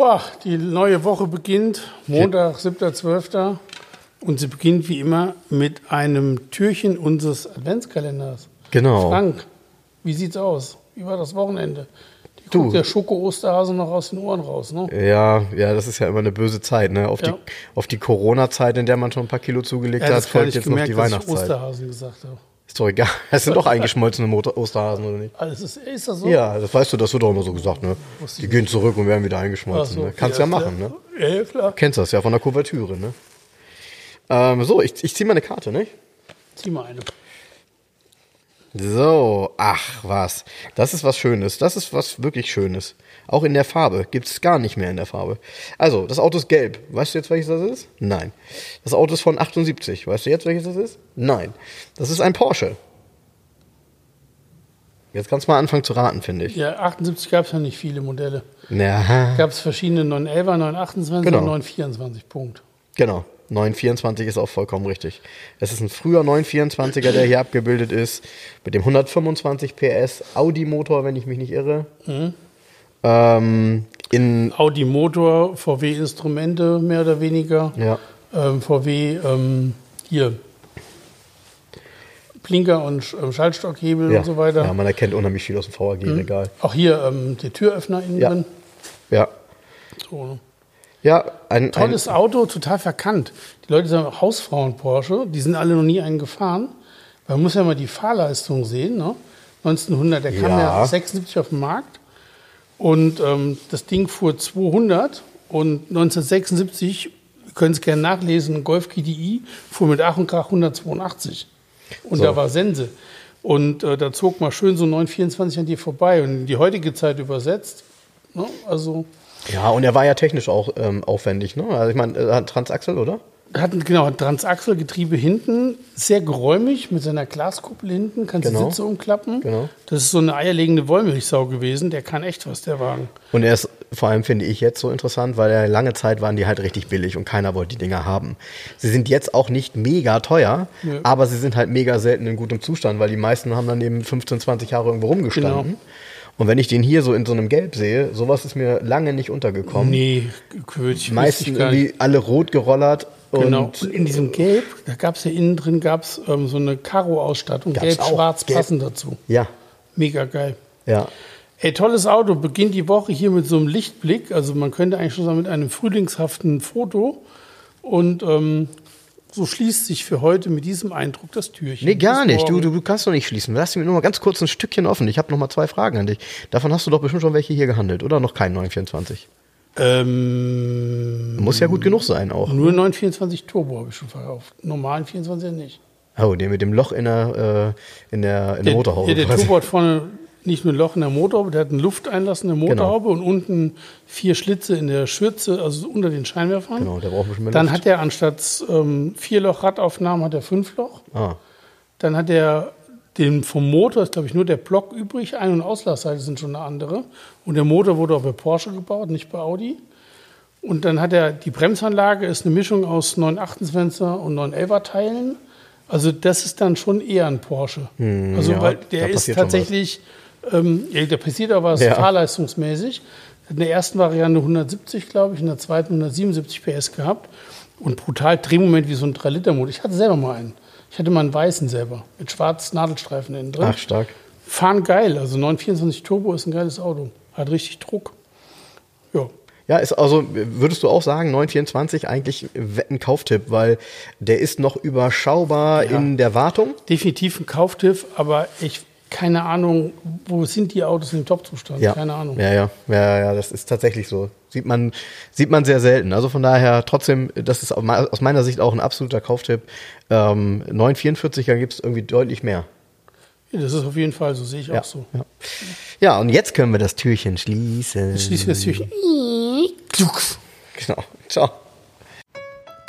Boah, die neue Woche beginnt, Montag, 7.12. Und sie beginnt wie immer mit einem Türchen unseres Adventskalenders. Genau. Frank, wie sieht's aus? Wie war das Wochenende? Die Du. der Schoko-Osterhase noch aus den Ohren raus, ne? Ja, ja, das ist ja immer eine böse Zeit, ne? Auf Ja. die, auf die Corona-Zeit, in der man schon ein paar Kilo zugelegt Er hat, folgt jetzt noch gemerkt, die dass ich Weihnachtszeit. Osterhasen gesagt habe. Ist doch egal. Es sind doch eingeschmolzene Motor Osterhasen, oder nicht? Alles ist, ist das so? Ja, das weißt du, das wird doch immer so gesagt, ne? Die gehen zurück und werden wieder eingeschmolzen. so, ne? Kannst ja machen, ne? Ja, ja, klar. Kennst das ja von der Kuvertüre, ne? Ähm, so, ich, ich ziehe mal eine Karte, ne? Zieh mal eine. So, ach was. Das ist was Schönes. Das ist was wirklich Schönes. Auch in der Farbe. Gibt es gar nicht mehr in der Farbe. Also, das Auto ist gelb. Weißt du jetzt, welches das ist? Nein. Das Auto ist von 78. Weißt du jetzt, welches das ist? Nein. Das ist ein Porsche. Jetzt kannst du mal anfangen zu raten, finde ich. Ja, 78 gab es ja nicht viele Modelle. Ja, Gab es verschiedene 911er, 928 Genau. und 924 Punkt. genau. 924 ist auch vollkommen richtig. Es ist ein früher 924er, der hier abgebildet ist, mit dem 125 PS Audi-Motor, wenn ich mich nicht irre. Ähm, in Audi Motor, VW Instrumente mehr oder weniger. Ja. Ähm, VW ähm, hier Blinker und ähm, Schaltstockhebel ja, und so weiter. ja, man erkennt unheimlich viel aus dem VAG-Regal. Auch hier ähm, der Türöffner innen Ja. drin. Ja. So, ne? Ja, ein, Tolles ein, Auto, total verkannt. Die Leute sagen Hausfrauen Porsche, die sind alle noch nie einen gefahren. Man muss ja mal die Fahrleistung sehen. Ne? 1900, der kam Ja. ja 76 auf den Markt und ähm, das Ding fuhr 200 und 1976, ihr könnt es gerne nachlesen, ein Golf GTI fuhr mit Ach und Krach 182 und So. da war Sense. Und äh, da zog mal schön so 924 an dir vorbei und in die heutige Zeit übersetzt. Ne? Also ja, und er war ja technisch auch ähm, aufwendig, ne? Also ich meine, er hat Transaxel, oder? Hat ein- genau, hat Transachselgetriebe hinten, sehr geräumig mit seiner Glaskuppel hinten, kannst Genau. die Sitze umklappen. Genau. Das ist so eine eierlegende Wollmilchsau gewesen, der kann echt was, der Wagen. Und er ist vor allem, finde ich, jetzt so interessant, weil er lange Zeit waren die halt richtig billig und keiner wollte die Dinger haben. Sie sind jetzt auch nicht mega teuer, Nö. aber sie sind halt mega selten in gutem Zustand, weil die meisten haben dann eben 15, 20 Jahre irgendwo rumgestanden. Genau. Und wenn ich den hier so in so einem Gelb sehe, sowas ist mir lange nicht untergekommen. Nee, Quötsch, Die meisten irgendwie alle rot gerollert und Genau. Und in diesem Gelb, da gab es ja innen drin gab's, ähm, so eine Karo-Ausstattung, gelb-schwarz Gelb. passend dazu. ja, Mega geil. ja. Ey, tolles Auto. Beginnt die Woche hier mit so einem Lichtblick. Also man könnte eigentlich schon sagen, mit einem frühlingshaften Foto. Und ähm, so schließt sich für heute mit diesem Eindruck das Türchen. Nee, gar nicht. Du, du, du kannst doch nicht schließen. Lass mir nur mal ganz kurz ein Stückchen offen. Ich habe noch mal zwei Fragen an dich. Davon hast du doch bestimmt schon welche hier gehandelt, oder? Noch kein 924. Ähm, Muss ja gut genug sein auch. nur 924 Turbo habe ich schon verkauft. Normalen 24 nicht. Oh, den mit dem Loch in der, äh, in der, in der Motorhaube. Ja, der. Turbo hat vorne nicht nur ein Loch in der Motorhaube, der hat einen Lufteinlass in der Genau. Motorhaube und unten vier Schlitze in der Schürze, also unter den Scheinwerfern. Genau, der braucht ein bisschen mehr Dann Luft. hat er anstatt ähm, vier Loch Radaufnahmen hat er fünf Loch. Ah, Dann hat er den vom Motor ist glaube ich nur der Block übrig. Ein- und Auslassseite sind schon eine andere. Und der Motor wurde auch bei Porsche gebaut, nicht bei Audi. Und dann hat er die Bremsanlage ist eine Mischung aus 928er und 911er Teilen. Also das ist dann schon eher ein Porsche. also Hm, ja, weil der ist tatsächlich, ähm, passiert auch was Ja. fahrleistungsmäßig. Hat in der ersten Variante 170, glaube ich, in der zweiten 177 PS gehabt. Und brutal Drehmoment wie so ein 3-Liter-Motor. Ich hatte selber mal einen. Ich hatte mal einen weißen selber, mit schwarzen Nadelstreifen innen drin. ach, stark. Fahren geil. Also 924 Turbo ist ein geiles Auto. Hat richtig Druck. Ja. Ja, ist also, würdest du auch sagen, 924 eigentlich ein Kauftipp, weil der ist noch überschaubar Ja. in der Wartung. Definitiv ein Kauftipp, aber ich keine Ahnung, wo sind die Autos im Top-Zustand? Ja. Keine Ahnung. Ja, ja, ja, ja, das ist tatsächlich so. Sieht man, sieht man sehr selten. Also von daher trotzdem, das ist aus meiner Sicht auch ein absoluter Kauftipp. Ähm, 944er gibt es irgendwie deutlich mehr. Ja, das ist auf jeden Fall so, sehe ich Ja, auch so. ja. ja, und jetzt können wir das Türchen schließen. Schließen wir das Türchen. Genau. Ciao.